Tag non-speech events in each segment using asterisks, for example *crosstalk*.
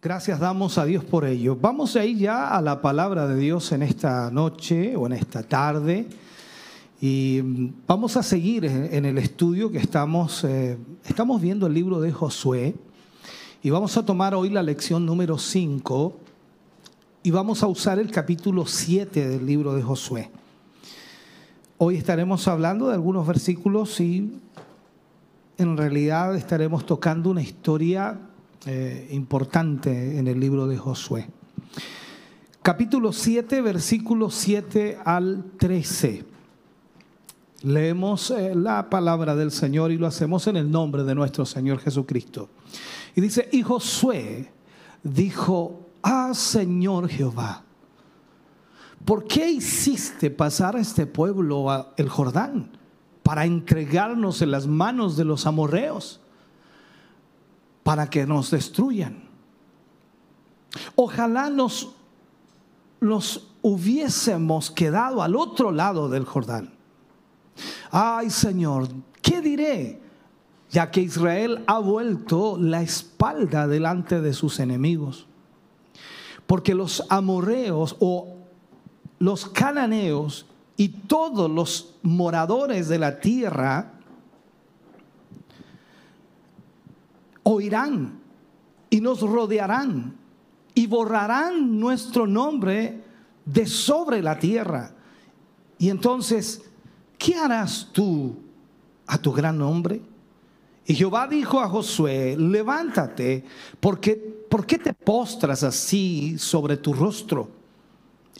Gracias damos a Dios por ello. Vamos a ir ya a la palabra de Dios en esta noche o en esta tarde. Y vamos a seguir en el estudio que estamos, eh, estamos viendo el libro de Josué. Y vamos a tomar hoy la lección número 5 y vamos a usar el capítulo 7 del libro de Josué. Hoy estaremos hablando de algunos versículos y en realidad estaremos tocando una historia eh, importante en el libro de Josué. Capítulo 7, versículos 7 al 13. Leemos eh, la palabra del Señor y lo hacemos en el nombre de nuestro Señor Jesucristo. Y dice, y Josué dijo, ah Señor Jehová, ¿por qué hiciste pasar a este pueblo el Jordán para entregarnos en las manos de los amorreos? Para que nos destruyan. Ojalá nos, nos hubiésemos quedado al otro lado del Jordán. Ay Señor, ¿qué diré? Ya que Israel ha vuelto la espalda delante de sus enemigos. Porque los amorreos o los cananeos y todos los moradores de la tierra oirán y nos rodearán y borrarán nuestro nombre de sobre la tierra. Y entonces, ¿qué harás tú a tu gran nombre? Y Jehová dijo a Josué, levántate, porque ¿por qué te postras así sobre tu rostro?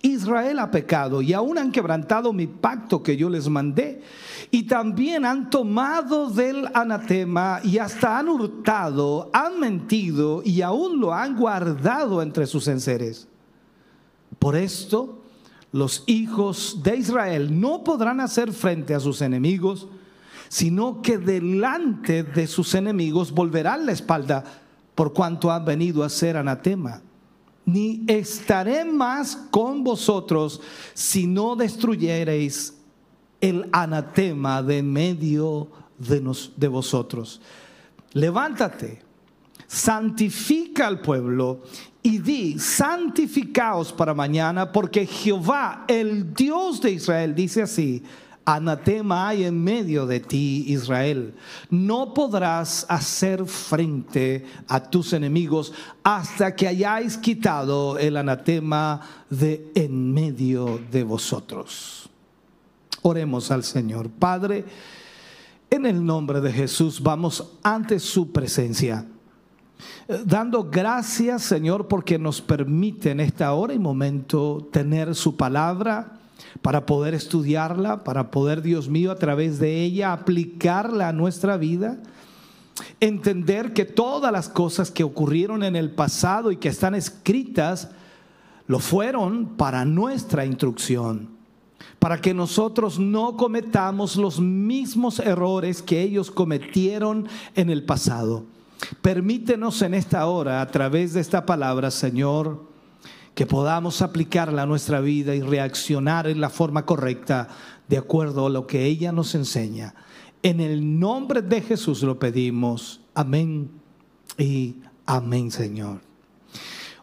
Israel ha pecado y aún han quebrantado mi pacto que yo les mandé. Y también han tomado del anatema y hasta han hurtado, han mentido y aún lo han guardado entre sus enseres. Por esto, los hijos de Israel no podrán hacer frente a sus enemigos, sino que delante de sus enemigos volverán la espalda por cuanto han venido a ser anatema ni estaré más con vosotros si no destruyereis el anatema de medio de, vosotros. Levántate, santifica al pueblo y di, santificaos para mañana, porque Jehová, el Dios de Israel, dice así, Anatema hay en medio de ti, Israel. No podrás hacer frente a tus enemigos hasta que hayáis quitado el anatema de en medio de vosotros. Oremos al Señor. Padre, en el nombre de Jesús vamos ante su presencia. Dando gracias, Señor, porque nos permite en esta hora y momento tener su palabra para poder estudiarla, para poder, Dios mío, a través de ella aplicarla a nuestra vida. Entender que todas las cosas que ocurrieron en el pasado y que están escritas, lo fueron para nuestra instrucción, para que nosotros no cometamos los mismos errores que ellos cometieron en el pasado. Permítenos en esta hora, a través de esta palabra, Señor, que podamos aplicarla a nuestra vida y reaccionar en la forma correcta de acuerdo a lo que ella nos enseña. En el nombre de Jesús lo pedimos. Amén y amén, Señor.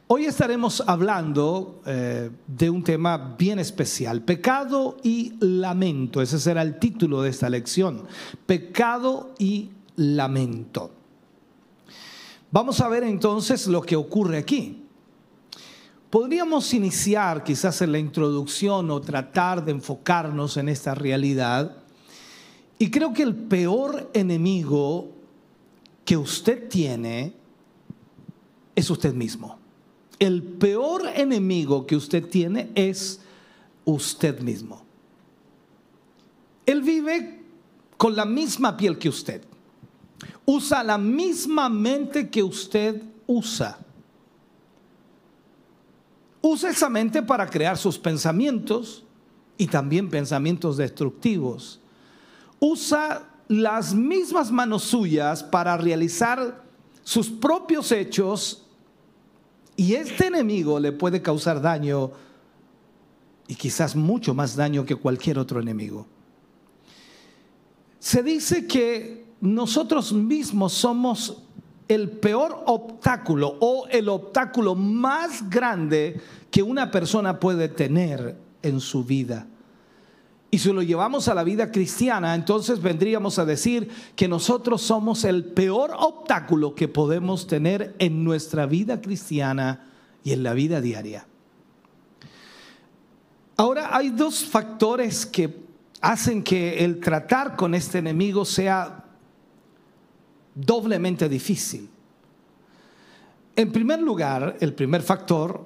Hoy estaremos hablando eh, de un tema bien especial, pecado y lamento. Ese será el título de esta lección, pecado y lamento. Vamos a ver entonces lo que ocurre aquí. Podríamos iniciar quizás en la introducción o tratar de enfocarnos en esta realidad. Y creo que el peor enemigo que usted tiene es usted mismo. El peor enemigo que usted tiene es usted mismo. Él vive con la misma piel que usted. Usa la misma mente que usted usa usa esa mente para crear sus pensamientos y también pensamientos destructivos. Usa las mismas manos suyas para realizar sus propios hechos y este enemigo le puede causar daño y quizás mucho más daño que cualquier otro enemigo. Se dice que nosotros mismos somos el peor obstáculo o el obstáculo más grande que una persona puede tener en su vida. Y si lo llevamos a la vida cristiana, entonces vendríamos a decir que nosotros somos el peor obstáculo que podemos tener en nuestra vida cristiana y en la vida diaria. Ahora hay dos factores que hacen que el tratar con este enemigo sea doblemente difícil. En primer lugar, el primer factor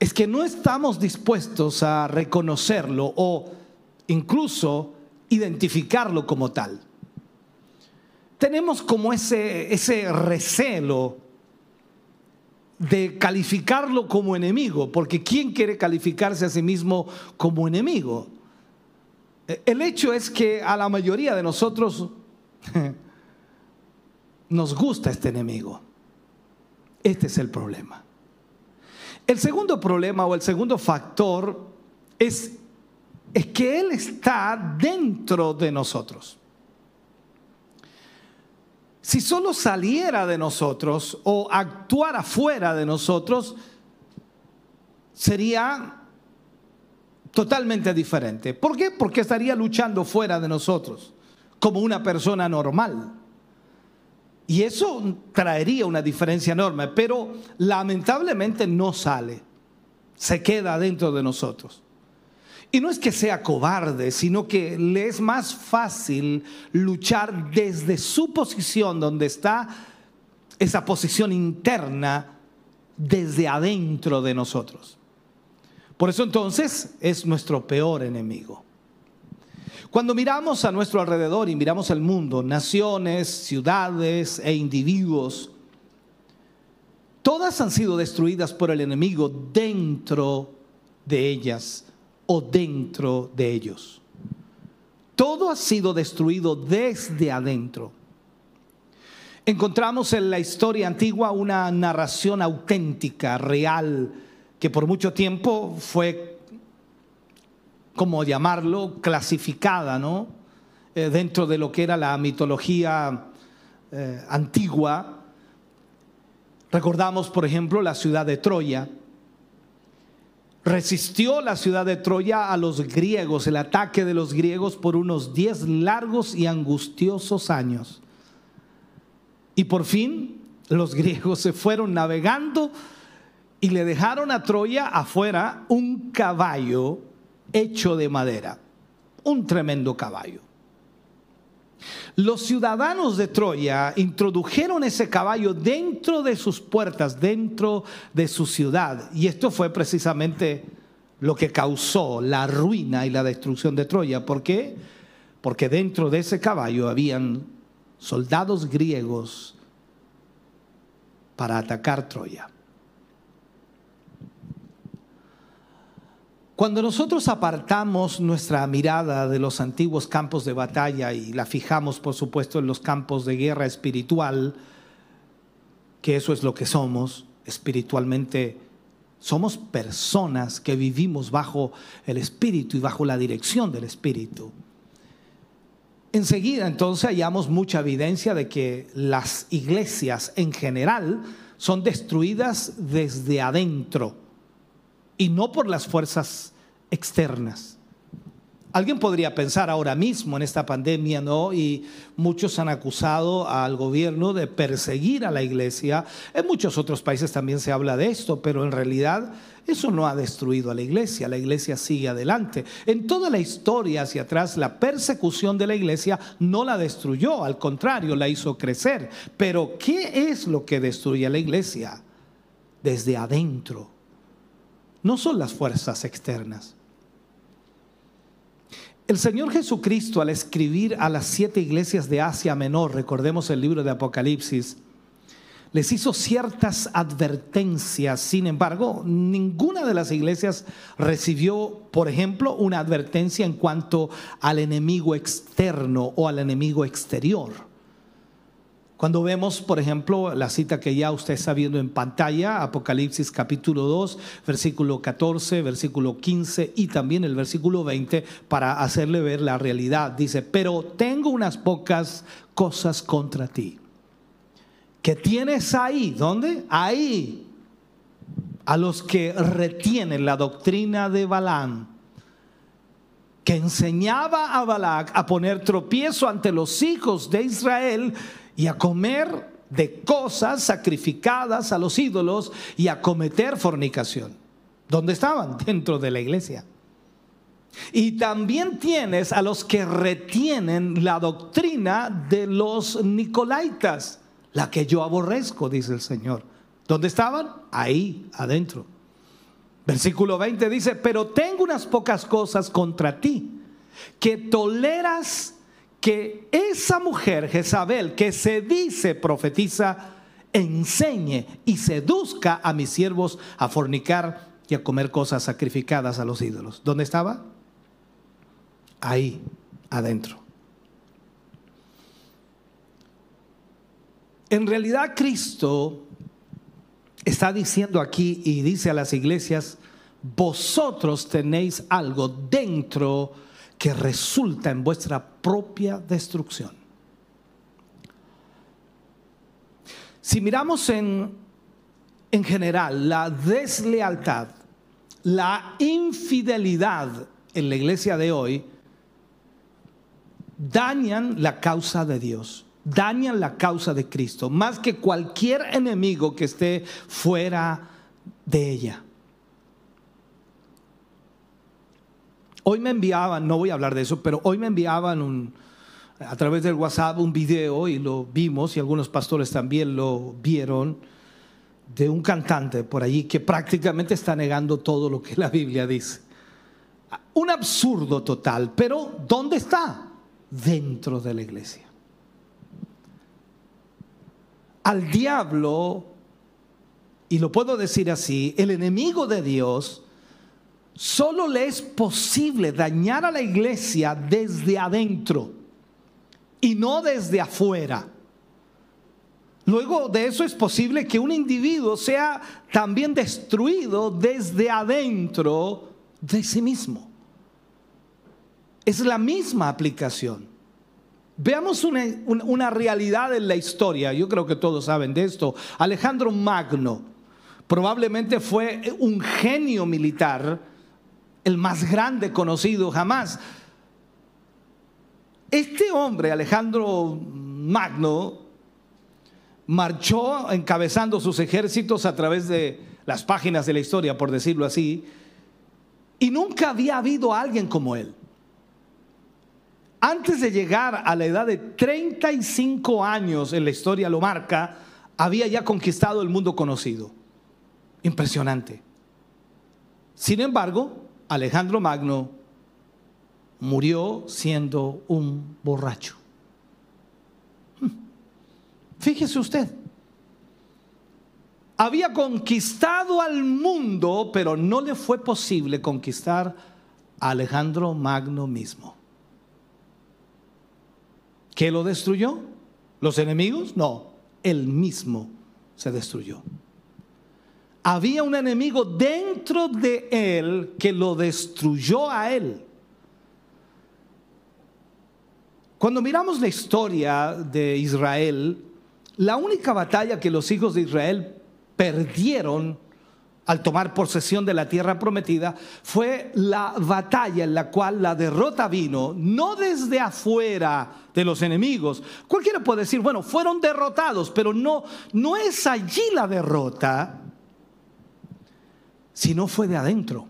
es que no estamos dispuestos a reconocerlo o incluso identificarlo como tal. Tenemos como ese, ese recelo de calificarlo como enemigo, porque ¿quién quiere calificarse a sí mismo como enemigo? El hecho es que a la mayoría de nosotros *laughs* nos gusta este enemigo. Este es el problema. El segundo problema o el segundo factor es, es que Él está dentro de nosotros. Si solo saliera de nosotros o actuara fuera de nosotros, sería totalmente diferente. ¿Por qué? Porque estaría luchando fuera de nosotros, como una persona normal. Y eso traería una diferencia enorme, pero lamentablemente no sale, se queda dentro de nosotros. Y no es que sea cobarde, sino que le es más fácil luchar desde su posición, donde está esa posición interna, desde adentro de nosotros. Por eso entonces es nuestro peor enemigo. Cuando miramos a nuestro alrededor y miramos el mundo, naciones, ciudades e individuos, todas han sido destruidas por el enemigo dentro de ellas o dentro de ellos. Todo ha sido destruido desde adentro. Encontramos en la historia antigua una narración auténtica, real, que por mucho tiempo fue, como llamarlo, clasificada, ¿no? Eh, dentro de lo que era la mitología eh, antigua. Recordamos, por ejemplo, la ciudad de Troya Resistió la ciudad de Troya a los griegos, el ataque de los griegos por unos diez largos y angustiosos años. Y por fin los *laughs* griegos se fueron navegando y le dejaron a Troya afuera un caballo hecho de madera, un tremendo caballo. Los ciudadanos de Troya introdujeron ese caballo dentro de sus puertas, dentro de su ciudad. Y esto fue precisamente lo que causó la ruina y la destrucción de Troya. ¿Por qué? Porque dentro de ese caballo habían soldados griegos para atacar Troya. Cuando nosotros apartamos nuestra mirada de los antiguos campos de batalla y la fijamos, por supuesto, en los campos de guerra espiritual, que eso es lo que somos, espiritualmente somos personas que vivimos bajo el Espíritu y bajo la dirección del Espíritu. Enseguida entonces hallamos mucha evidencia de que las iglesias en general son destruidas desde adentro y no por las fuerzas externas. Alguien podría pensar ahora mismo en esta pandemia, ¿no? Y muchos han acusado al gobierno de perseguir a la iglesia. En muchos otros países también se habla de esto, pero en realidad eso no ha destruido a la iglesia. La iglesia sigue adelante. En toda la historia hacia atrás, la persecución de la iglesia no la destruyó, al contrario, la hizo crecer. Pero ¿qué es lo que destruye a la iglesia? Desde adentro. No son las fuerzas externas el Señor Jesucristo al escribir a las siete iglesias de Asia Menor, recordemos el libro de Apocalipsis, les hizo ciertas advertencias. Sin embargo, ninguna de las iglesias recibió, por ejemplo, una advertencia en cuanto al enemigo externo o al enemigo exterior. Cuando vemos, por ejemplo, la cita que ya usted está viendo en pantalla, Apocalipsis capítulo 2, versículo 14, versículo 15 y también el versículo 20, para hacerle ver la realidad. Dice, pero tengo unas pocas cosas contra ti. Que tienes ahí, ¿dónde? Ahí. A los que retienen la doctrina de Balaam que enseñaba a Balac a poner tropiezo ante los hijos de Israel y a comer de cosas sacrificadas a los ídolos y a cometer fornicación. ¿Dónde estaban? *laughs* Dentro de la iglesia. Y también tienes a los que retienen la doctrina de los nicolaitas, la que yo aborrezco, dice el Señor. ¿Dónde estaban? Ahí, adentro. Versículo 20 dice, pero tengo unas pocas cosas contra ti, que toleras que esa mujer, Jezabel, que se dice profetiza, enseñe y seduzca a mis siervos a fornicar y a comer cosas sacrificadas a los ídolos. ¿Dónde estaba? Ahí, adentro. En realidad Cristo está diciendo aquí y dice a las iglesias, vosotros tenéis algo dentro que resulta en vuestra propia destrucción. Si miramos en, en general la deslealtad, la infidelidad en la iglesia de hoy, dañan la causa de Dios, dañan la causa de Cristo, más que cualquier enemigo que esté fuera de ella. Hoy me enviaban, no voy a hablar de eso, pero hoy me enviaban a través del WhatsApp un video y lo vimos y algunos pastores también lo vieron de un cantante por allí que prácticamente está negando todo lo que la Biblia dice. Un absurdo total, pero ¿dónde está? Dentro de la iglesia. Al diablo, y lo puedo decir así, el enemigo de Dios, Solo le es posible dañar a la iglesia desde adentro y no desde afuera. Luego de eso es posible que un individuo sea también destruido desde adentro de sí mismo. Es la misma aplicación. Veamos una, una, realidad en la historia. Yo creo que todos saben de esto. Alejandro Magno probablemente fue un genio militar el más grande conocido jamás. Este hombre, Alejandro Magno, marchó encabezando sus ejércitos a través de las páginas de la historia, por decirlo así, y nunca había habido alguien como él. Antes de llegar a la edad de 35 años, en la historia lo marca, había ya conquistado el mundo conocido. Impresionante. Sin embargo, Alejandro Magno murió siendo un borracho. Hmm. Fíjese usted, había conquistado al mundo, pero no le fue posible conquistar a Alejandro Magno mismo. ¿Qué lo destruyó? ¿Los enemigos? No, él mismo se destruyó había un enemigo dentro de él que lo destruyó a él. Cuando miramos la historia de Israel, la única batalla que los hijos de Israel perdieron al tomar posesión de la tierra prometida fue la batalla en la cual la derrota vino no desde afuera de los enemigos. Cualquiera puede decir, bueno, fueron derrotados, pero no no es allí la derrota si no fue de adentro.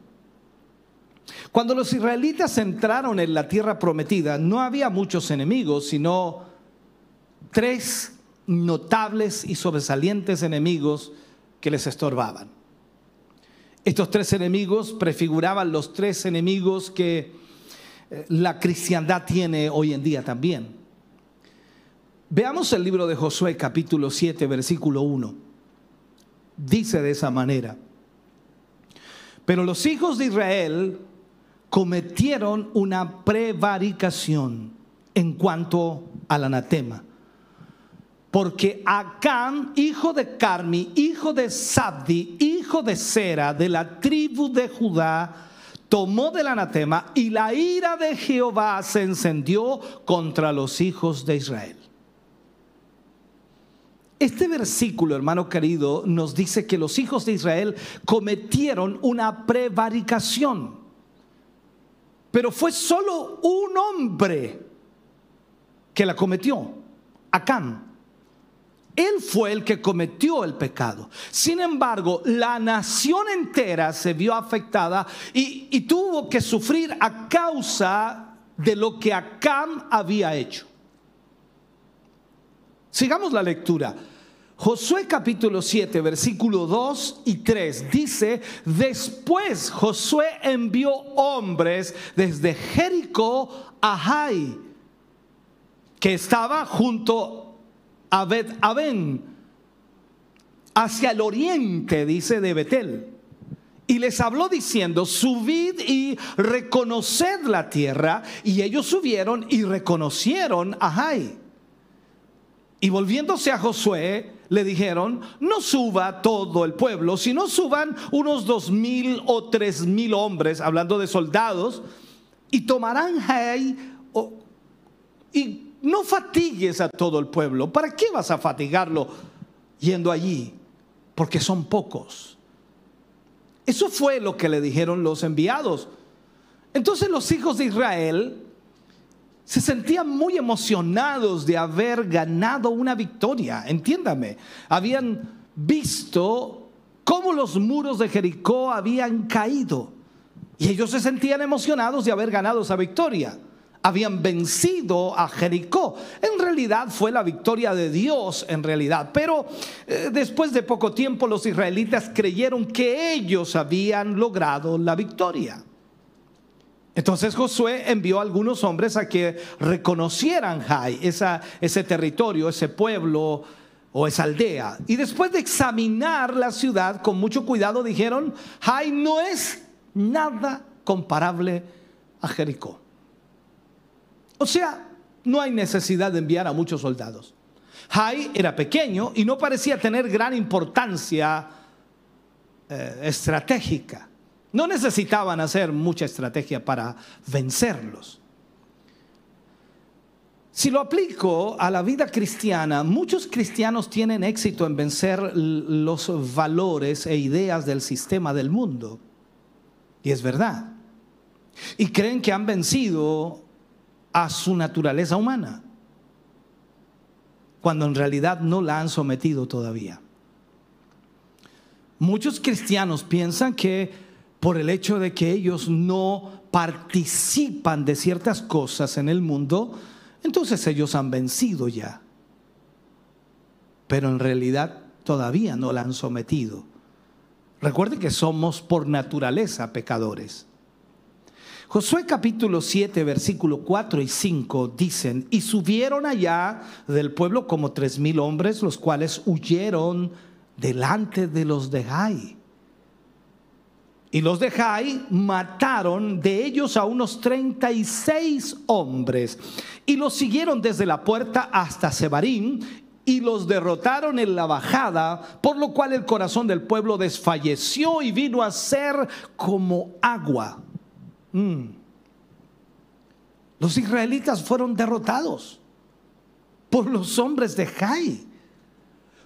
Cuando los israelitas entraron en la tierra prometida, no había muchos enemigos, sino tres notables y sobresalientes enemigos que les estorbaban. Estos tres enemigos prefiguraban los tres enemigos que eh, la cristiandad tiene hoy en día también. Veamos el libro de Josué capítulo 7 versículo 1. Dice de esa manera. Pero los hijos de Israel cometieron una prevaricación en cuanto al anatema. Porque Acán, hijo de Carmi, hijo de Sabdi, hijo de Sera, de la tribu de Judá, tomó del anatema y la ira de Jehová se encendió contra los hijos de Israel. Este versículo, hermano querido, nos dice que los hijos de Israel cometieron una prevaricación. Pero fue solo un hombre que la cometió, Acán. Él fue el que cometió el pecado. Sin embargo, la nación entera se vio afectada y, tuvo que sufrir a causa de lo que Acán había hecho. Sigamos la lectura. Josué capítulo 7, versículo 2 y 3 dice, después Josué envió hombres desde Jericó a Jai, que estaba junto a Bet Aben, hacia el oriente, dice, de Betel. Y les habló diciendo, subid y reconoced la tierra. Y ellos subieron y reconocieron a Jai. Y volviéndose a Josué, le dijeron, no suba todo el pueblo, sino suban unos dos mil o tres mil hombres, hablando de soldados, y tomarán Jai y no fatigues a todo el pueblo. ¿Para qué vas a fatigarlo yendo allí? Porque son pocos. Eso fue lo que le dijeron los enviados. Entonces los hijos de Israel se sentían muy emocionados de haber ganado una victoria, entiéndame. Habían visto cómo los muros de Jericó habían caído y ellos se sentían emocionados de haber ganado esa victoria. Habían vencido a Jericó. En realidad fue la victoria de Dios, en realidad. Pero eh, después de poco tiempo los israelitas creyeron que ellos habían logrado la victoria. Entonces Josué envió a algunos hombres a que reconocieran Jai, ese territorio, ese pueblo o esa aldea. Y después de examinar la ciudad con mucho cuidado dijeron, Jai no es nada comparable a Jericó. O sea, no hay necesidad de enviar a muchos soldados. Jai era pequeño y no parecía tener gran importancia eh, estratégica. No necesitaban hacer mucha estrategia para vencerlos. Si lo aplico a la vida cristiana, muchos cristianos tienen éxito en vencer los valores e ideas del sistema del mundo. Y es verdad. Y creen que han vencido a su naturaleza humana, cuando en realidad no la han sometido todavía. Muchos cristianos piensan que por el hecho de que ellos no participan de ciertas cosas en el mundo, entonces ellos han vencido ya. Pero en realidad todavía no la han sometido. Recuerden que somos por naturaleza pecadores. Josué capítulo 7, versículo 4 y 5 dicen, y subieron allá del pueblo como tres mil hombres, los cuales huyeron delante de los de Jai y los de Jai mataron de ellos a unos 36 hombres y los siguieron desde la puerta hasta Sebarim y los derrotaron en la bajada, por lo cual el corazón del pueblo desfalleció y vino a ser como agua. Mm. Los israelitas fueron derrotados por los hombres de Jai.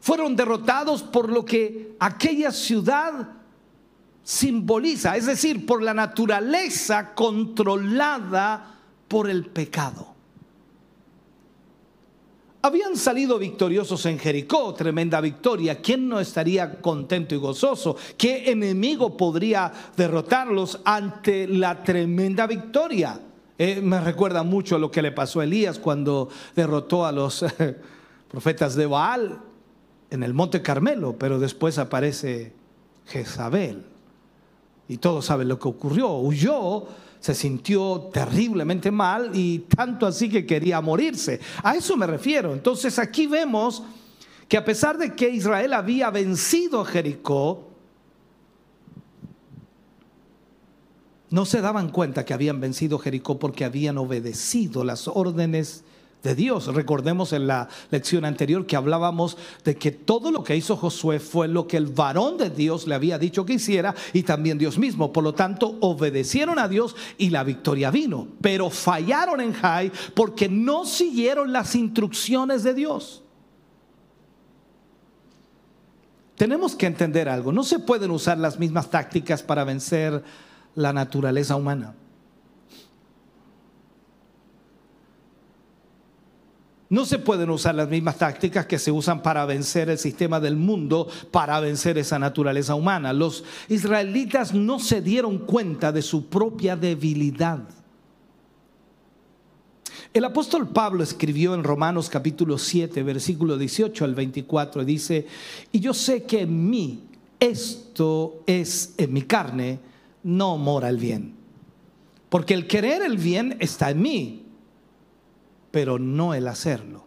Fueron derrotados por lo que aquella ciudad simboliza, es decir, por la naturaleza controlada por el pecado. Habían salido victoriosos en Jericó, tremenda victoria. ¿Quién no estaría contento y gozoso? ¿Qué enemigo podría derrotarlos ante la tremenda victoria? Eh, me recuerda mucho lo que le pasó a Elías cuando derrotó a los profetas de Baal en el Monte Carmelo, pero después aparece Jezabel Y todos saben lo que ocurrió. Huyó, se sintió terriblemente mal y tanto así que quería morirse. A eso me refiero. Entonces aquí vemos que a pesar de que Israel había vencido a Jericó, no se daban cuenta que habían vencido Jericó porque habían obedecido las órdenes de Dios. Recordemos en la lección anterior que hablábamos de que todo lo que hizo Josué fue lo que el varón de Dios le había dicho que hiciera y también Dios mismo. Por lo tanto, obedecieron a Dios y la victoria vino. Pero fallaron en Jai porque no siguieron las instrucciones de Dios. Tenemos que entender algo. No se pueden usar las mismas tácticas para vencer la naturaleza humana. No se pueden usar las mismas tácticas que se usan para vencer el sistema del mundo, para vencer esa naturaleza humana. Los israelitas no se dieron cuenta de su propia debilidad. El apóstol Pablo escribió en Romanos capítulo 7, versículo 18 al 24, dice, y yo sé que en mí, esto es en mi carne, no mora el bien. Porque el querer el bien está en mí, pero no el hacerlo.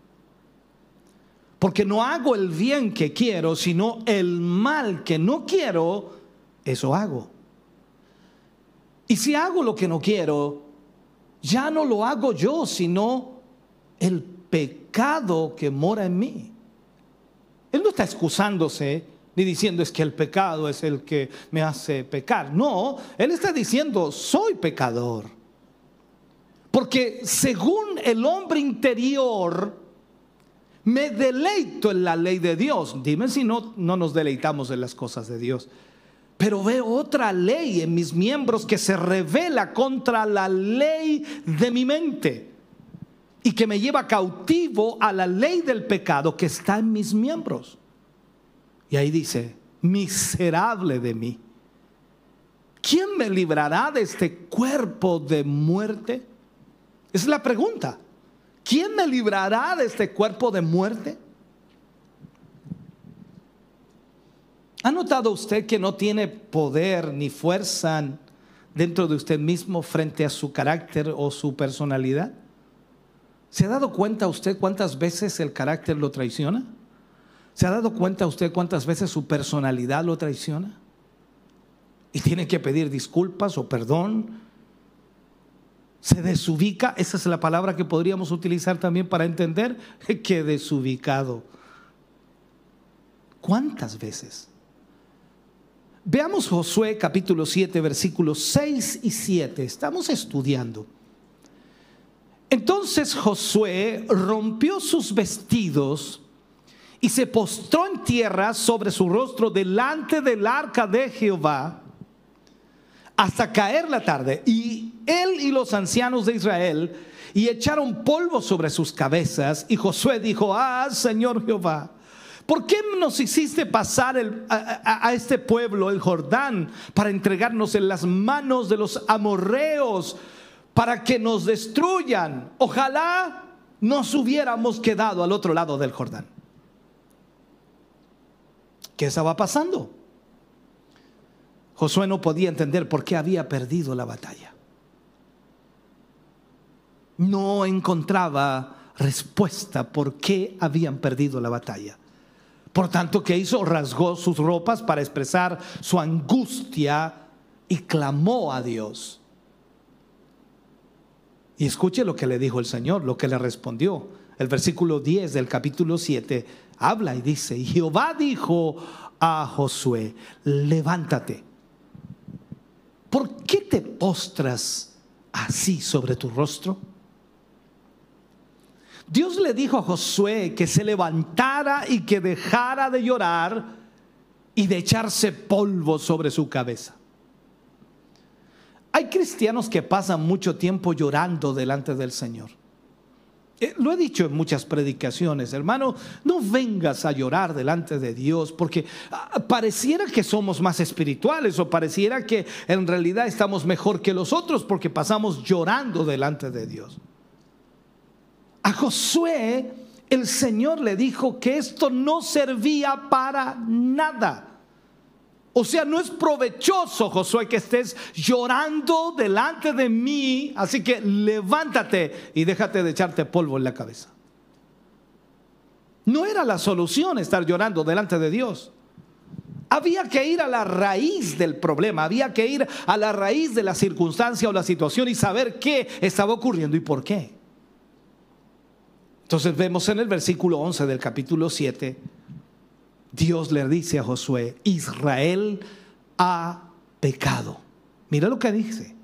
Porque no hago el bien que quiero, sino el mal que no quiero, eso hago. Y si hago lo que no quiero, ya no lo hago yo, sino el pecado que mora en mí. Él no está excusándose ni diciendo es que el pecado es el que me hace pecar. No, él está diciendo soy pecador. Porque según el hombre interior, me deleito en la ley de Dios. Dime si no, no nos deleitamos en las cosas de Dios. Pero veo otra ley en mis miembros que se revela contra la ley de mi mente y que me lleva cautivo a la ley del pecado que está en mis miembros. Y ahí dice, miserable de mí. ¿Quién me librará de este cuerpo de muerte? Esa es la pregunta. ¿Quién me librará de este cuerpo de muerte? ¿Ha notado usted que no tiene poder ni fuerza dentro de usted mismo frente a su carácter o su personalidad? ¿Se ha dado cuenta usted cuántas veces el carácter lo traiciona? ¿Se ha dado cuenta usted cuántas veces su personalidad lo traiciona? Y tiene que pedir disculpas o perdón se desubica, esa es la palabra que podríamos utilizar también para entender *laughs* que desubicado. ¿Cuántas veces? Veamos Josué capítulo 7 versículos 6 y 7. Estamos estudiando. Entonces Josué rompió sus vestidos y se postró en tierra sobre su rostro delante del arca de Jehová hasta caer la tarde. Y él y los ancianos de Israel y echaron polvo sobre sus cabezas. Y Josué dijo, ah, Señor Jehová, ¿por qué nos hiciste pasar a, a, este pueblo, el Jordán, para entregarnos en las manos de los amorreos, para que nos destruyan? Ojalá nos hubiéramos quedado al otro lado del Jordán. ¿Qué estaba pasando? Josué no podía entender por qué había perdido la batalla. No encontraba respuesta por qué habían perdido la batalla. Por tanto, ¿qué hizo? Rasgó sus ropas para expresar su angustia y clamó a Dios. Y escuche lo que le dijo el Señor, lo que le respondió. El versículo 10 del capítulo 7 habla y dice, y Jehová dijo a Josué, levántate ¿por qué te postras así sobre tu rostro? Dios le dijo a Josué que se levantara y que dejara de llorar y de echarse polvo sobre su cabeza. Hay cristianos que pasan mucho tiempo llorando delante del Señor. Eh, lo he dicho en muchas predicaciones, hermano, no vengas a llorar delante de Dios porque ah, pareciera que somos más espirituales o pareciera que en realidad estamos mejor que los otros porque pasamos llorando delante de Dios. A Josué el Señor le dijo que esto no servía para nada. O sea, no es provechoso, Josué, que estés llorando delante de mí. Así que levántate y déjate de echarte polvo en la cabeza. No era la solución estar llorando delante de Dios. Había que ir a la raíz del problema, había que ir a la raíz de la circunstancia o la situación y saber qué estaba ocurriendo y por qué. Entonces vemos en el versículo 11 del capítulo 7, Dios le dice a Josué, Israel ha pecado. Mira lo que dice.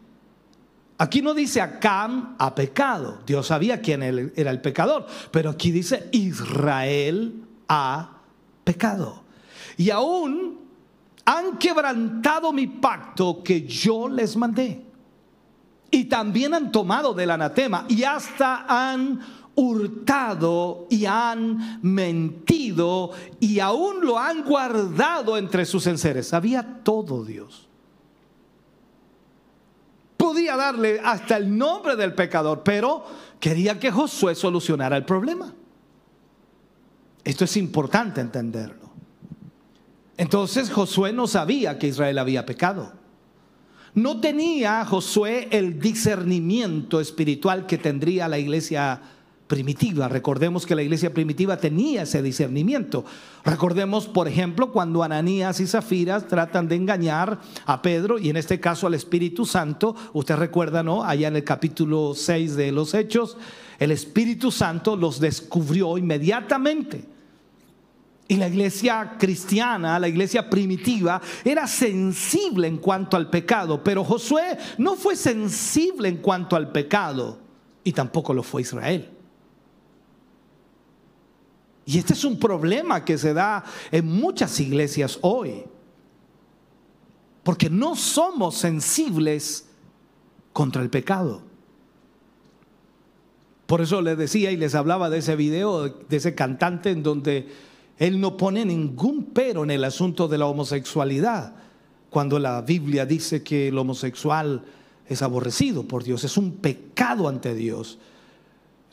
Aquí no dice Acam ha pecado. Dios sabía quién era el pecador. Pero aquí dice Israel ha pecado. Y aún han quebrantado mi pacto que yo les mandé. Y también han tomado del anatema y hasta han hurtado y han mentido y aún lo han guardado entre sus enseres. Sabía todo Dios. Podía darle hasta el nombre del pecador, pero quería que Josué solucionara el problema. Esto es importante entenderlo. Entonces Josué no sabía que Israel había pecado. No tenía Josué el discernimiento espiritual que tendría la iglesia primitiva. Recordemos que la iglesia primitiva tenía ese discernimiento. Recordemos, por ejemplo, cuando Ananías y Zafiras tratan de engañar a Pedro y en este caso al Espíritu Santo. Usted recuerda, ¿no? Allá en el capítulo 6 de los Hechos, el Espíritu Santo los descubrió inmediatamente. Y la iglesia cristiana, la iglesia primitiva, era sensible en cuanto al pecado, pero Josué no fue sensible en cuanto al pecado y tampoco lo fue Israel. Y este es un problema que se da en muchas iglesias hoy. Porque no somos sensibles contra el pecado. Por eso les decía y les hablaba de ese video, de ese cantante en donde él no pone ningún pero en el asunto de la homosexualidad, cuando la Biblia dice que el homosexual es aborrecido por Dios, es un pecado ante Dios.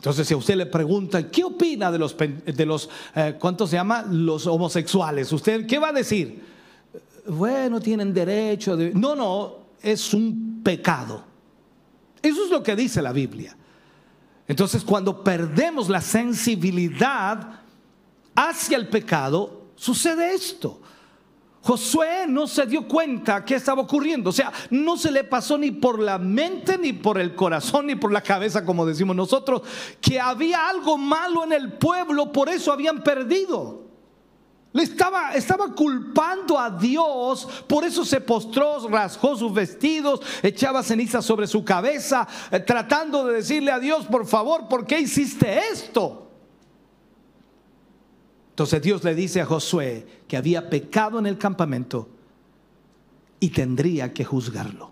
Entonces, si a usted le pregunta, ¿qué opina de los, de los eh, ¿cuántos se llama? Los homosexuales. ¿Usted qué va a decir? Bueno, tienen derecho de... No, no, es un pecado. Eso es lo que dice la Biblia. Entonces, cuando perdemos la sensibilidad hacia el pecado, sucede esto. Josué no se dio cuenta qué estaba ocurriendo. O sea, no se le pasó ni por la mente, ni por el corazón, ni por la cabeza, como decimos nosotros, que había algo malo en el pueblo, por eso habían perdido. Le estaba, estaba culpando a Dios, por eso se postró, rasgó sus vestidos, echaba ceniza sobre su cabeza, eh, tratando de decirle a Dios, por favor, ¿por qué hiciste esto? Entonces Dios le dice a Josué que había pecado en el campamento y tendría que juzgarlo.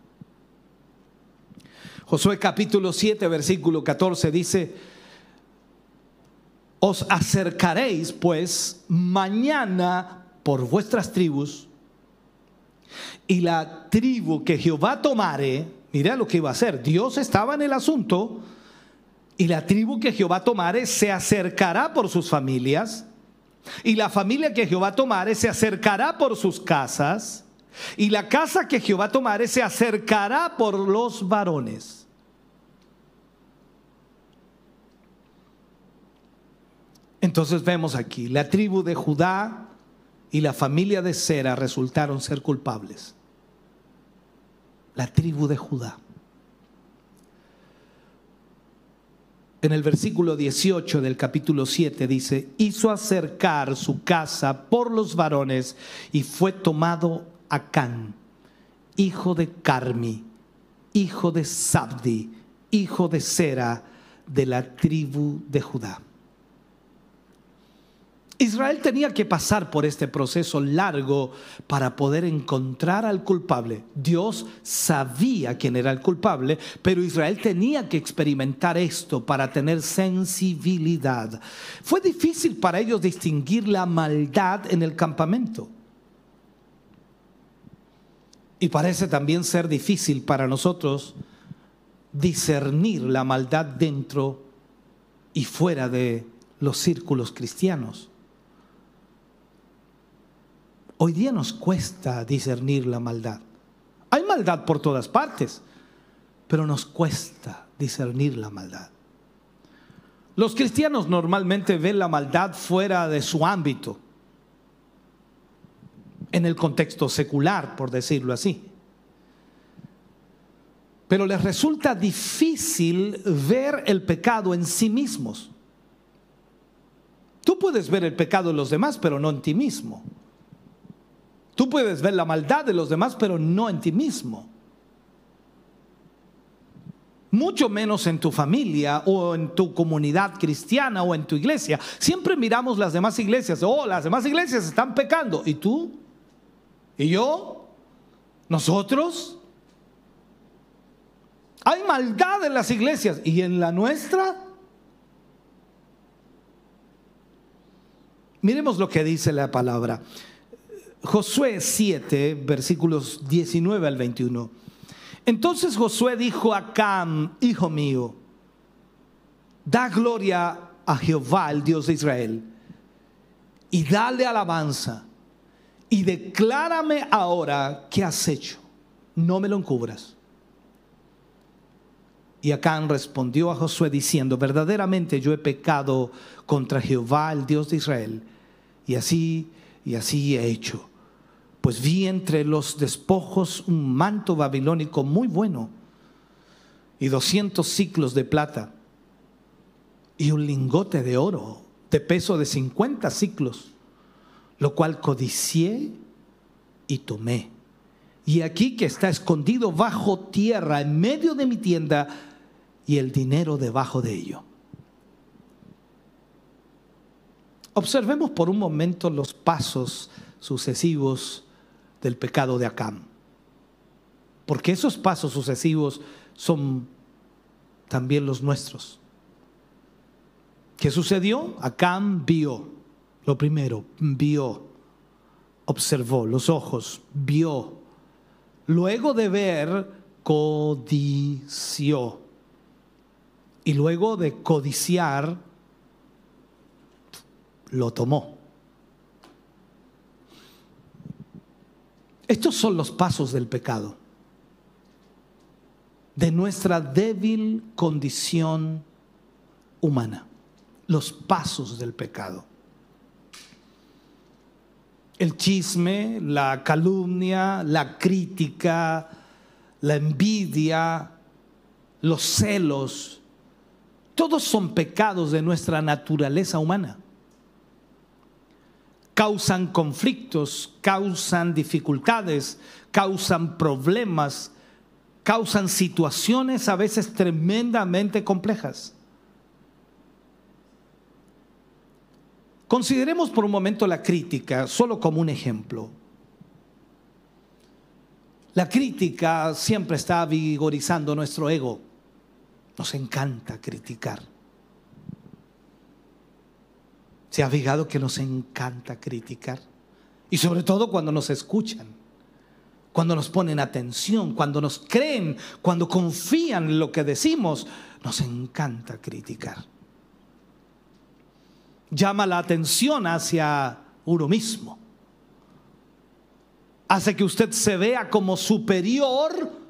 Josué capítulo 7, versículo 14 dice, os acercaréis pues mañana por vuestras tribus y la tribu que Jehová tomare, mira lo que iba a hacer, Dios estaba en el asunto y la tribu que Jehová tomare se acercará por sus familias y la familia que Jehová tomare se acercará por sus casas, y la casa que Jehová tomare se acercará por los varones. Entonces vemos aquí, la tribu de Judá y la familia de Sera resultaron ser culpables. La tribu de Judá. En el versículo 18 del capítulo 7 dice, hizo acercar su casa por los varones y fue tomado Acán, hijo de Carmi, hijo de Sabdi, hijo de Sera, de la tribu de Judá. Israel tenía que pasar por este proceso largo para poder encontrar al culpable. Dios sabía quién era el culpable, pero Israel tenía que experimentar esto para tener sensibilidad. Fue difícil para ellos distinguir la maldad en el campamento. Y parece también ser difícil para nosotros discernir la maldad dentro y fuera de los círculos cristianos. Hoy día nos cuesta discernir la maldad. Hay maldad por todas partes, pero nos cuesta discernir la maldad. Los cristianos normalmente ven la maldad fuera de su ámbito, en el contexto secular, por decirlo así. Pero les resulta difícil ver el pecado en sí mismos. Tú puedes ver el pecado en los demás, pero no en ti mismo. Tú puedes ver la maldad de los demás, pero no en ti mismo. Mucho menos en tu familia o en tu comunidad cristiana o en tu iglesia. Siempre miramos las demás iglesias. Oh, las demás iglesias están pecando. ¿Y tú? ¿Y yo? ¿Nosotros? Hay maldad en las iglesias. ¿Y en la nuestra? Miremos lo que dice la palabra. Josué 7, versículos 19 al 21. Entonces Josué dijo a Cam, hijo mío, da gloria a Jehová, el Dios de Israel, y dale alabanza, y declárame ahora qué has hecho, no me lo encubras. Y Acán respondió a Josué diciendo, verdaderamente yo he pecado contra Jehová, el Dios de Israel, y así y así he hecho. Pues vi entre los despojos un manto babilónico muy bueno y doscientos ciclos de plata y un lingote de oro de peso de cincuenta ciclos, lo cual codicié y tomé. Y aquí que está escondido bajo tierra en medio de mi tienda y el dinero debajo de ello. Observemos por un momento los pasos sucesivos del pecado de Acam. Porque esos pasos sucesivos son también los nuestros. ¿Qué sucedió? Acam vio, lo primero, vio, observó, los ojos, vio. Luego de ver, codició. Y luego de codiciar, lo tomó. Estos son los pasos del pecado, de nuestra débil condición humana, los pasos del pecado. El chisme, la calumnia, la crítica, la envidia, los celos, todos son pecados de nuestra naturaleza humana causan conflictos, causan dificultades, causan problemas, causan situaciones a veces tremendamente complejas. Consideremos por un momento la crítica solo como un ejemplo. La crítica siempre está vigorizando nuestro ego. Nos encanta criticar. ¿Se ha fijado que nos encanta criticar? Y sobre todo cuando nos escuchan, cuando nos ponen atención, cuando nos creen, cuando confían en lo que decimos, nos encanta criticar. Llama la atención hacia uno mismo. Hace que usted se vea como superior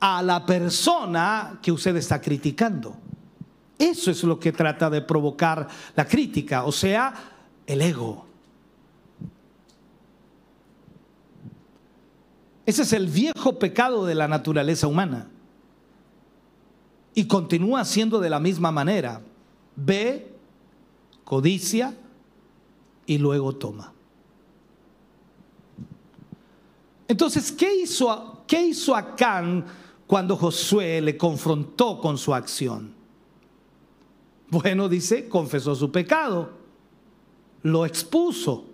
a la persona que usted está criticando. Eso es lo que trata de provocar la crítica, o sea, el ego. Ese es el viejo pecado de la naturaleza humana. Y continúa siendo de la misma manera. Ve, codicia y luego toma. Entonces, ¿qué hizo, qué hizo Acán cuando Josué le confrontó con su acción? Bueno, dice, confesó su pecado, lo expuso.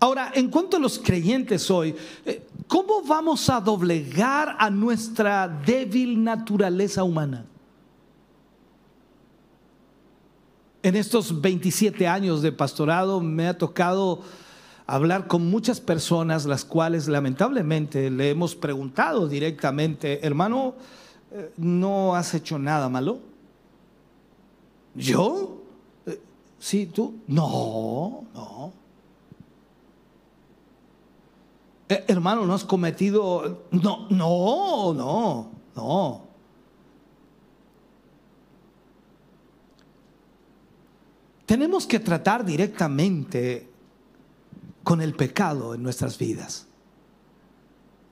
Ahora, en cuanto a los creyentes hoy, eh, ¿cómo vamos a doblegar a nuestra débil naturaleza humana? En estos 27 años de pastorado me ha tocado hablar con muchas personas, las cuales lamentablemente le hemos preguntado directamente, hermano, eh, ¿no has hecho nada malo? ¿Yo? Eh, ¿Sí, tú? No, no. Eh, hermano, no has cometido... No, no, no, no. Tenemos que tratar directamente con el pecado en nuestras vidas.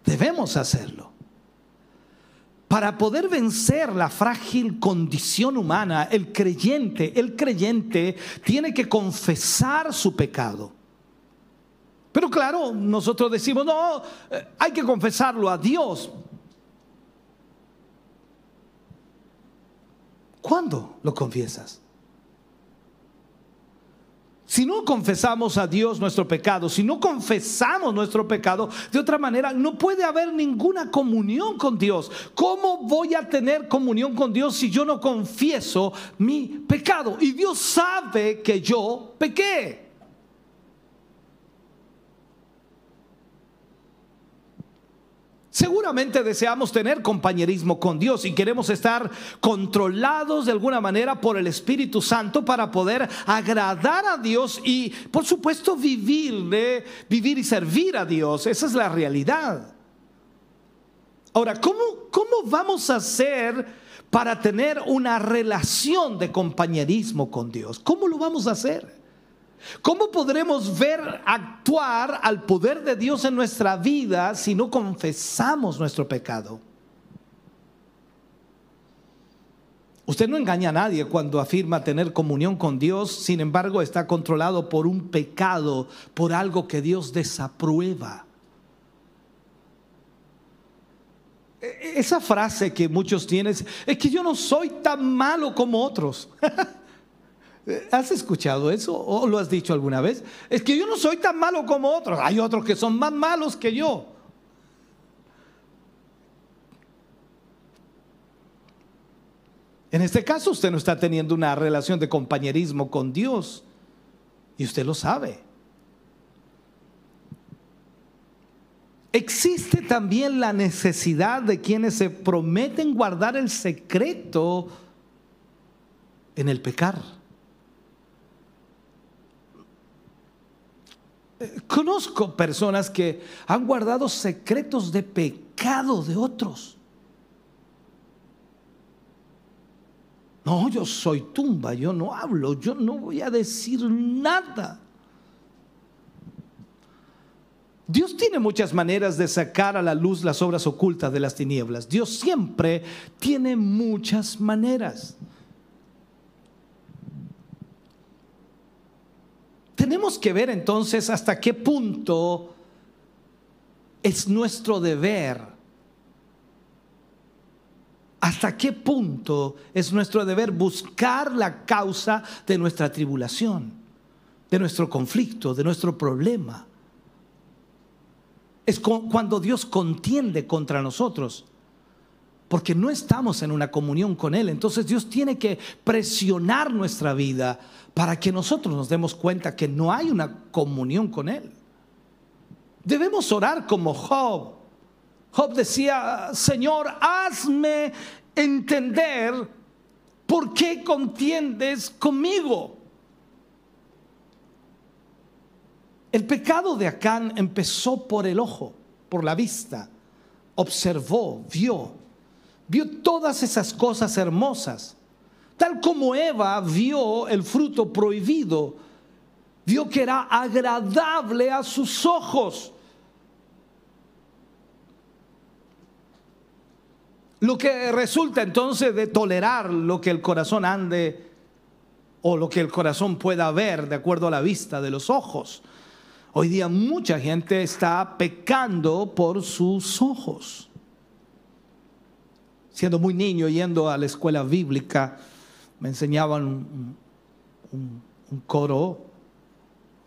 Debemos hacerlo. Para poder vencer la frágil condición humana, el creyente, el creyente tiene que confesar su pecado. Pero claro, nosotros decimos, no, eh, hay que confesarlo a Dios. ¿Cuándo lo confiesas? Si no confesamos a Dios nuestro pecado, si no confesamos nuestro pecado, de otra manera no puede haber ninguna comunión con Dios. ¿Cómo voy a tener comunión con Dios si yo no confieso mi pecado? Y Dios sabe que yo pequé. Seguramente deseamos tener compañerismo con Dios y queremos estar controlados de alguna manera por el Espíritu Santo para poder agradar a Dios y por supuesto vivir, vivir y servir a Dios. Esa es la realidad. Ahora, ¿cómo, cómo vamos a hacer para tener una relación de compañerismo con Dios? ¿Cómo lo vamos a hacer? ¿Cómo podremos ver actuar al poder de Dios en nuestra vida si no confesamos nuestro pecado? Usted no engaña a nadie cuando afirma tener comunión con Dios, sin embargo está controlado por un pecado, por algo que Dios desaprueba. E, e, esa frase que muchos tienen es que yo no soy tan malo como otros. *laughs* ¿Has escuchado eso o lo has dicho alguna vez? Es que yo no soy tan malo como otros. Hay otros que son más malos que yo. En este caso usted no está teniendo una relación de compañerismo con Dios y usted lo sabe. Existe también la necesidad de quienes se prometen guardar el secreto en el pecar. Conozco personas que han guardado secretos de pecado de otros. No, yo soy tumba, yo no hablo, yo no voy a decir nada. Dios tiene muchas maneras de sacar a la luz las obras ocultas de las tinieblas. Dios siempre tiene muchas maneras. Tenemos que ver entonces hasta qué punto es nuestro deber, hasta qué punto es nuestro deber buscar la causa de nuestra tribulación, de nuestro conflicto, de nuestro problema. Es cuando Dios contiende contra nosotros porque no estamos en una comunión con Él. Entonces Dios tiene que presionar nuestra vida para que nosotros nos demos cuenta que no hay una comunión con Él. Debemos orar como Job. Job decía, Señor, hazme entender por qué contiendes conmigo. El pecado de Acán empezó por el ojo, por la vista. Observó, vio, vio todas esas cosas hermosas. Tal como Eva vio el fruto prohibido, vio que era agradable a sus ojos. Lo que resulta entonces de tolerar lo que el corazón ande o lo que el corazón pueda ver de acuerdo a la vista de los ojos. Hoy día mucha gente está pecando por sus ojos siendo muy niño, yendo a la escuela bíblica, me enseñaban un, coro,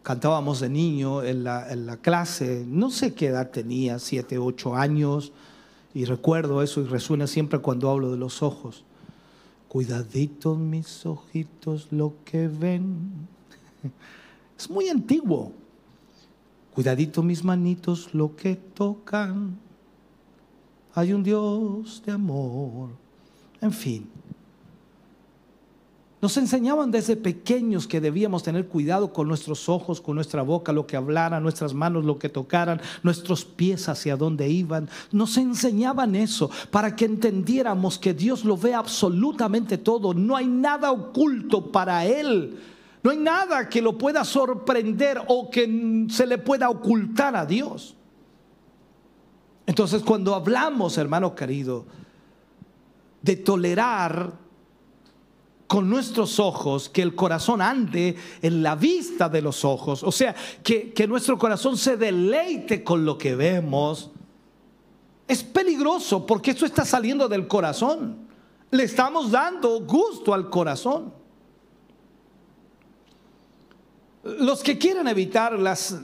cantábamos de niño en la, clase, no sé qué edad tenía, siete, ocho años, y recuerdo eso y resuena siempre cuando hablo de los ojos. Cuidaditos mis ojitos lo que ven. *laughs* Es muy antiguo. Cuidadito mis manitos lo que tocan hay un Dios de amor. En fin. Nos enseñaban desde pequeños que debíamos tener cuidado con nuestros ojos, con nuestra boca, lo que hablaran, nuestras manos, lo que tocaran, nuestros pies hacia dónde iban. Nos enseñaban eso para que entendiéramos que Dios lo ve absolutamente todo. No hay nada oculto para Él. No hay nada que lo pueda sorprender o que se le pueda ocultar a Dios. Entonces cuando hablamos, hermano querido, de tolerar con nuestros ojos, que el corazón ande en la vista de los ojos, o sea, que, nuestro corazón se deleite con lo que vemos, es peligroso porque esto está saliendo del corazón. Le estamos dando gusto al corazón. Los que quieren evitar las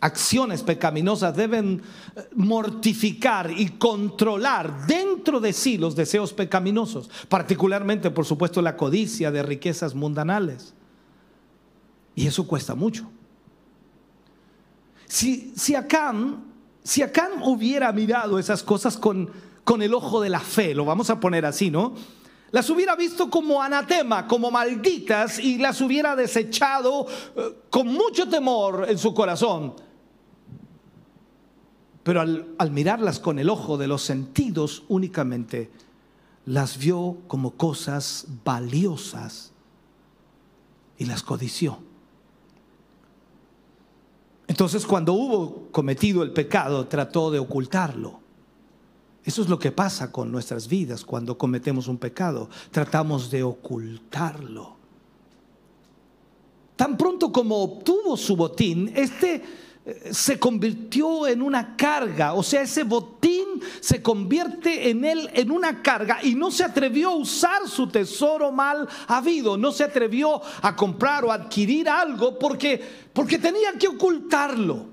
acciones pecaminosas deben eh, mortificar y controlar dentro de sí los deseos pecaminosos, particularmente, por supuesto, la codicia de riquezas mundanales. Y eso cuesta mucho. Si, si Acán, si Acán hubiera mirado esas cosas con, con el ojo de la fe, lo vamos a poner así, ¿no? Las hubiera visto como anatema, como malditas, y las hubiera desechado eh, con mucho temor en su corazón pero al, mirarlas con el ojo de los sentidos únicamente, las vio como cosas valiosas y las codició. Entonces cuando hubo cometido el pecado, trató de ocultarlo. Eso es lo que pasa con nuestras vidas cuando cometemos un pecado. Tratamos de ocultarlo. Tan pronto como obtuvo su botín, este se convirtió en una carga, o sea, ese botín se convierte en él en una carga y no se atrevió a usar su tesoro mal habido, no se atrevió a comprar o adquirir algo porque porque tenía que ocultarlo.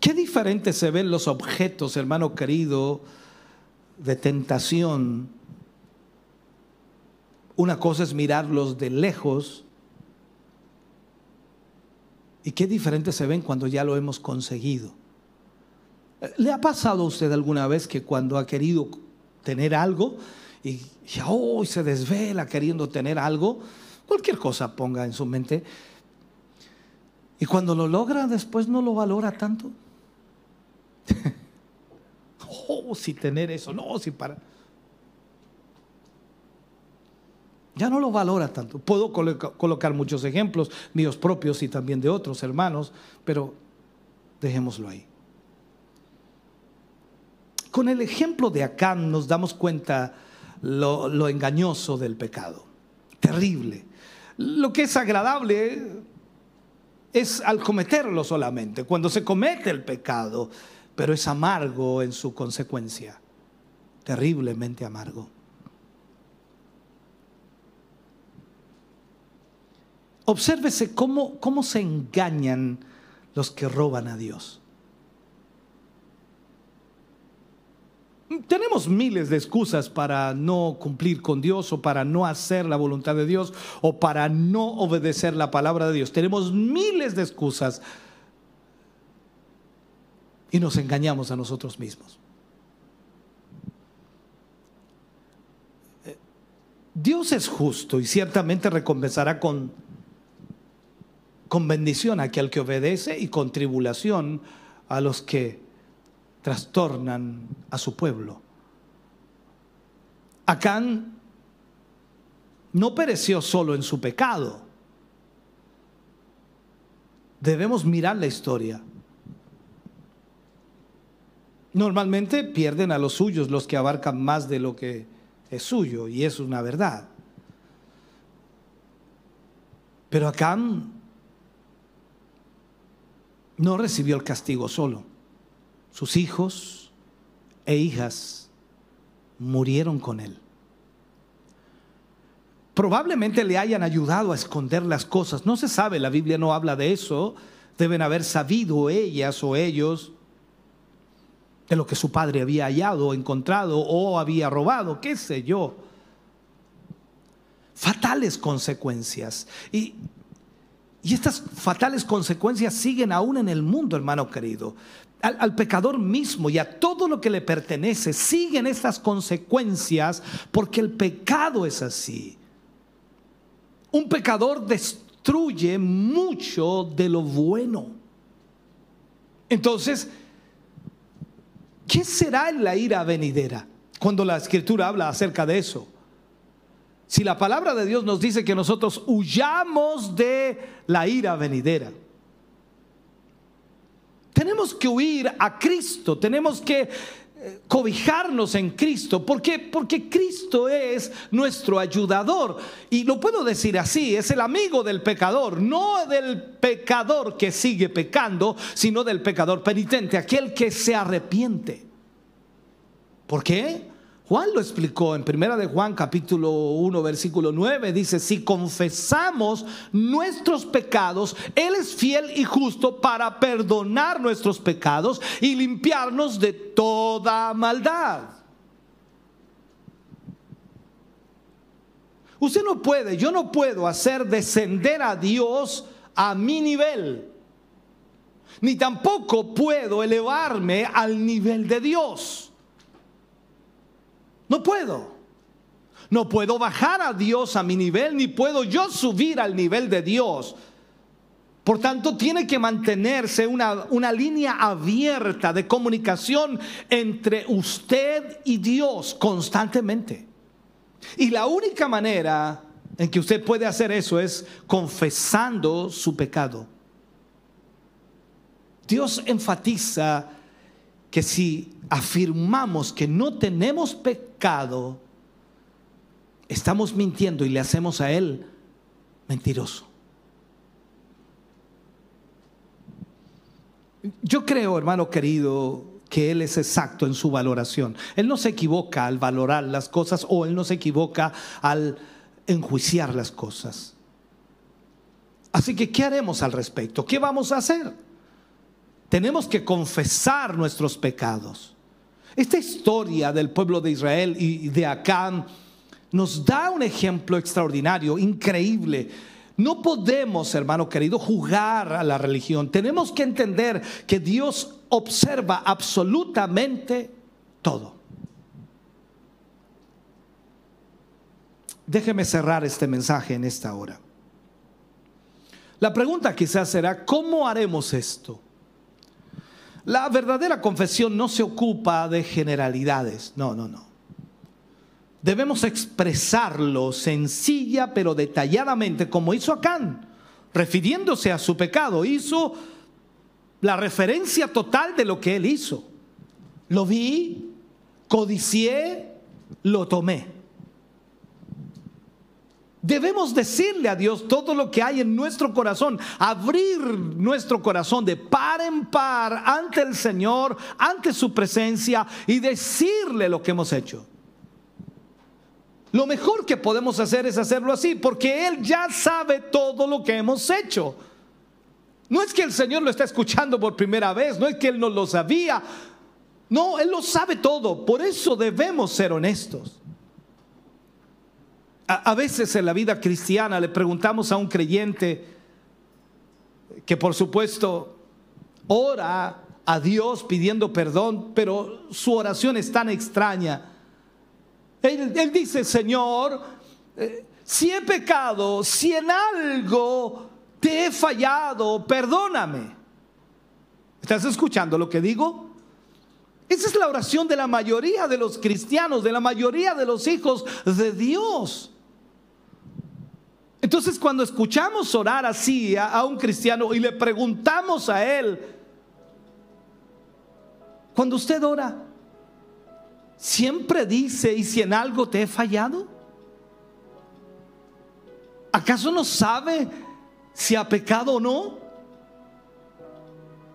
Qué diferente se ven los objetos, hermano querido, de tentación una cosa es mirarlos de lejos y qué diferente se ven cuando ya lo hemos conseguido. ¿Le ha pasado a usted alguna vez que cuando ha querido tener algo y oh, se desvela queriendo tener algo, cualquier cosa ponga en su mente, y cuando lo logra después no lo valora tanto? *laughs* oh, si tener eso, no, si para... ya no lo valora tanto. Puedo colocar muchos ejemplos, míos propios y también de otros hermanos, pero dejémoslo ahí. Con el ejemplo de Acán nos damos cuenta lo, lo engañoso del pecado. Terrible. Lo que es agradable es al cometerlo solamente, cuando se comete el pecado, pero es amargo en su consecuencia, terriblemente amargo. Obsérvese cómo, cómo se engañan los que roban a Dios. Tenemos miles de excusas para no cumplir con Dios o para no hacer la voluntad de Dios o para no obedecer la palabra de Dios. Tenemos miles de excusas y nos engañamos a nosotros mismos. Dios es justo y ciertamente recompensará con con bendición a aquel que obedece y con tribulación a los que trastornan a su pueblo. Acán no pereció solo en su pecado. Debemos mirar la historia. Normalmente pierden a los suyos los que abarcan más de lo que es suyo, y es una verdad. Pero Acán no recibió el castigo solo. Sus hijos e hijas murieron con él. Probablemente le hayan ayudado a esconder las cosas. No se sabe, la Biblia no habla de eso. Deben haber sabido ellas o ellos de lo que su padre había hallado encontrado o había robado, qué sé yo. Fatales consecuencias. Y Y estas fatales consecuencias siguen aún en el mundo, hermano querido. Al, pecador mismo y a todo lo que le pertenece siguen estas consecuencias porque el pecado es así. Un pecador destruye mucho de lo bueno. Entonces, ¿qué será en la ira venidera? Cuando la escritura habla acerca de eso. Si la palabra de Dios nos dice que nosotros huyamos de la ira venidera. Tenemos que huir a Cristo, tenemos que cobijarnos en Cristo. ¿Por qué? Porque Cristo es nuestro ayudador. Y lo puedo decir así, es el amigo del pecador, no del pecador que sigue pecando, sino del pecador penitente, aquel que se arrepiente. ¿Por qué? Juan lo explicó en Primera de Juan capítulo 1 versículo 9 dice, si confesamos nuestros pecados, él es fiel y justo para perdonar nuestros pecados y limpiarnos de toda maldad. Usted no puede, yo no puedo hacer descender a Dios a mi nivel. Ni tampoco puedo elevarme al nivel de Dios. No puedo. No puedo bajar a Dios a mi nivel, ni puedo yo subir al nivel de Dios. Por tanto, tiene que mantenerse una, una, línea abierta de comunicación entre usted y Dios constantemente. Y la única manera en que usted puede hacer eso es confesando su pecado. Dios enfatiza que si afirmamos que no tenemos pecado, estamos mintiendo y le hacemos a Él mentiroso. Yo creo, hermano querido, que Él es exacto en su valoración. Él no se equivoca al valorar las cosas o Él no se equivoca al enjuiciar las cosas. Así que, ¿qué haremos al respecto? ¿Qué vamos a hacer? Tenemos que confesar nuestros pecados. Esta historia del pueblo de Israel y de Acán nos da un ejemplo extraordinario, increíble. No podemos, hermano querido, jugar a la religión. Tenemos que entender que Dios observa absolutamente todo. Déjeme cerrar este mensaje en esta hora. La pregunta quizás será, ¿cómo haremos esto? La verdadera confesión no se ocupa de generalidades, no, no, no. Debemos expresarlo sencilla pero detalladamente como hizo Acán, refiriéndose a su pecado. Hizo la referencia total de lo que él hizo. Lo vi, codicié, lo tomé. Debemos decirle a Dios todo lo que hay en nuestro corazón, abrir nuestro corazón de par en par ante el Señor, ante su presencia y decirle lo que hemos hecho. Lo mejor que podemos hacer es hacerlo así, porque Él ya sabe todo lo que hemos hecho. No es que el Señor lo está escuchando por primera vez, no es que Él no lo sabía. No, Él lo sabe todo. Por eso debemos ser honestos. A, veces en la vida cristiana le preguntamos a un creyente que por supuesto ora a Dios pidiendo perdón, pero su oración es tan extraña. Él, dice, Señor, eh, si he pecado, si en algo te he fallado, perdóname. ¿Estás escuchando lo que digo? Esa es la oración de la mayoría de los cristianos, de la mayoría de los hijos de Dios. Entonces cuando escuchamos orar así a, un cristiano y le preguntamos a él, cuando usted ora, siempre dice, ¿y si en algo te he fallado? ¿Acaso no sabe si ha pecado o no?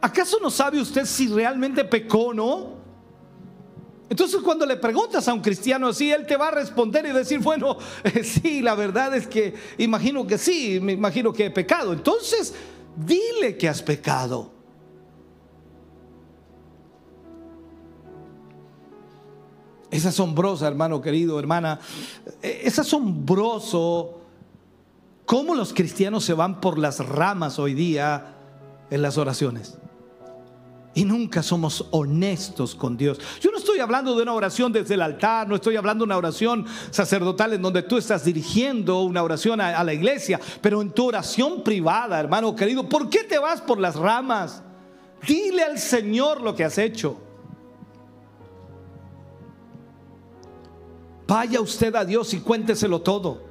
¿Acaso no sabe usted si realmente pecó o no? Entonces cuando le preguntas a un cristiano así, él te va a responder y decir, bueno, *laughs* sí, la verdad es que imagino que sí, me imagino que he pecado. Entonces, dile que has pecado. Es asombrosa, hermano querido, hermana, es asombroso ¿Cómo los cristianos se van por las ramas hoy día en las oraciones? Y nunca somos honestos con Dios. Yo no estoy hablando de una oración desde el altar, no estoy hablando de una oración sacerdotal en donde tú estás dirigiendo una oración a, la iglesia, pero en tu oración privada, hermano querido, ¿por qué te vas por las ramas? Dile al Señor lo que has hecho. Vaya usted a Dios y cuénteselo todo.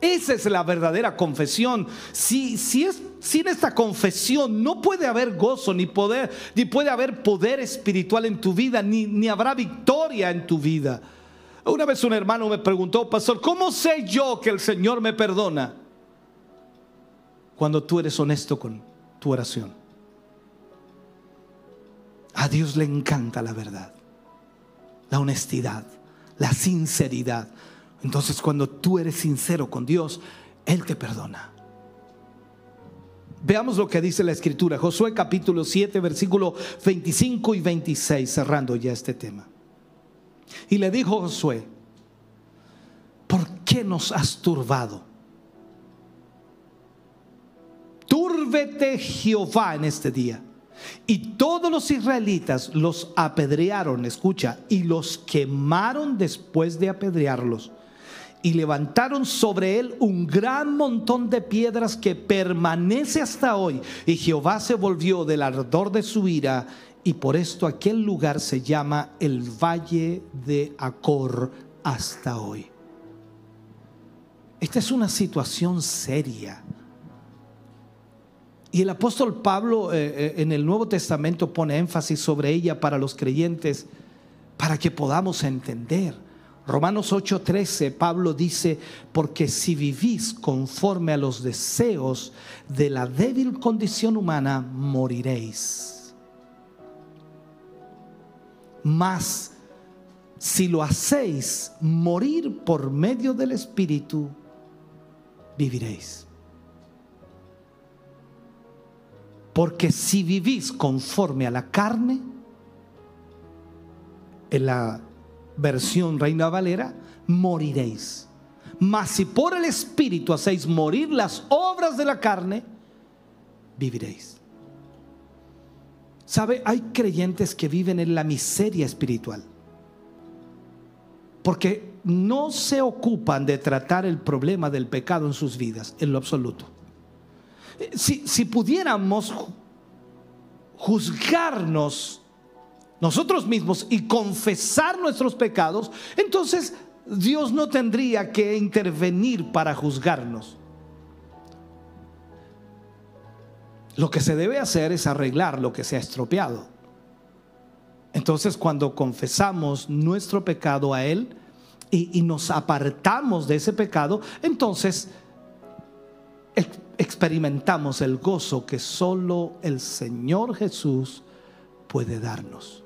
Esa es la verdadera confesión. Si, si es sin esta confesión, no puede haber gozo, ni poder, ni puede haber poder espiritual en tu vida, ni, ni habrá victoria en tu vida. Una vez un hermano me preguntó, pastor, ¿cómo sé yo que el Señor me perdona? Cuando tú eres honesto con tu oración. A Dios le encanta la verdad, la honestidad, la sinceridad. Entonces cuando tú eres sincero con Dios, Él te perdona. Veamos lo que dice la escritura. Josué capítulo 7, versículo 25 y 26, cerrando ya este tema. Y le dijo Josué, ¿por qué nos has turbado? Túrbete Jehová en este día. Y todos los israelitas los apedrearon, escucha, y los quemaron después de apedrearlos y levantaron sobre él un gran montón de piedras que permanece hasta hoy. Y Jehová se volvió del ardor de su ira y por esto aquel lugar se llama el Valle de Acor hasta hoy. Esta es una situación seria. Y el apóstol Pablo eh, eh, en el Nuevo Testamento pone énfasis sobre ella para los creyentes, para que podamos entender. Romanos 8:13, Pablo dice, porque si vivís conforme a los deseos de la débil condición humana, moriréis. Mas si lo hacéis morir por medio del Espíritu, viviréis. Porque si vivís conforme a la carne, en la versión Reina Valera, moriréis. Mas si por el Espíritu hacéis morir las obras de la carne, viviréis. ¿Sabe? Hay creyentes que viven en la miseria espiritual. Porque no se ocupan de tratar el problema del pecado en sus vidas, en lo absoluto. Si, si pudiéramos juzgarnos nosotros mismos y confesar nuestros pecados, entonces Dios no tendría que intervenir para juzgarnos. Lo que se debe hacer es arreglar lo que se ha estropeado. Entonces cuando confesamos nuestro pecado a Él y, nos apartamos de ese pecado, entonces experimentamos el gozo que solo el Señor Jesús puede darnos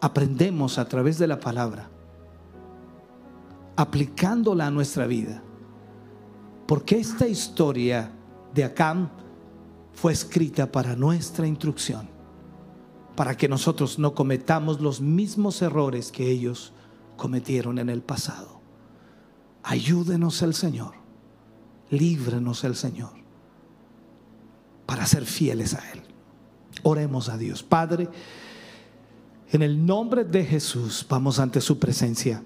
aprendemos a través de la palabra, aplicándola a nuestra vida. Porque esta historia de Acam fue escrita para nuestra instrucción, para que nosotros no cometamos los mismos errores que ellos cometieron en el pasado. Ayúdenos el Señor, líbrenos el Señor, para ser fieles a Él. Oremos a Dios. Padre, en el nombre de Jesús vamos ante su presencia.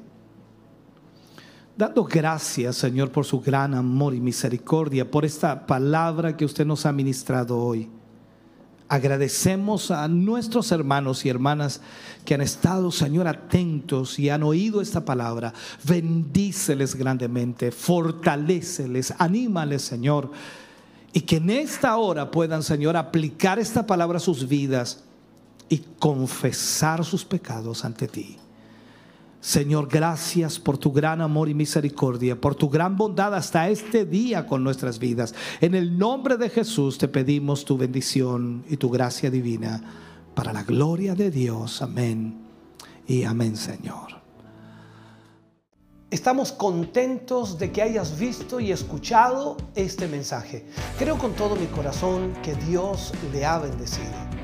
Dando gracias, Señor, por su gran amor y misericordia, por esta palabra que usted nos ha ministrado hoy. Agradecemos a nuestros hermanos y hermanas que han estado, Señor, atentos y han oído esta palabra. Bendíceles grandemente, fortaleceles, anímales, Señor. Y que en esta hora puedan, Señor, aplicar esta palabra a sus vidas y confesar sus pecados ante ti. Señor, gracias por tu gran amor y misericordia, por tu gran bondad hasta este día con nuestras vidas. En el nombre de Jesús te pedimos tu bendición y tu gracia divina para la gloria de Dios. Amén y amén, Señor. Estamos contentos de que hayas visto y escuchado este mensaje. Creo con todo mi corazón que Dios le ha bendecido.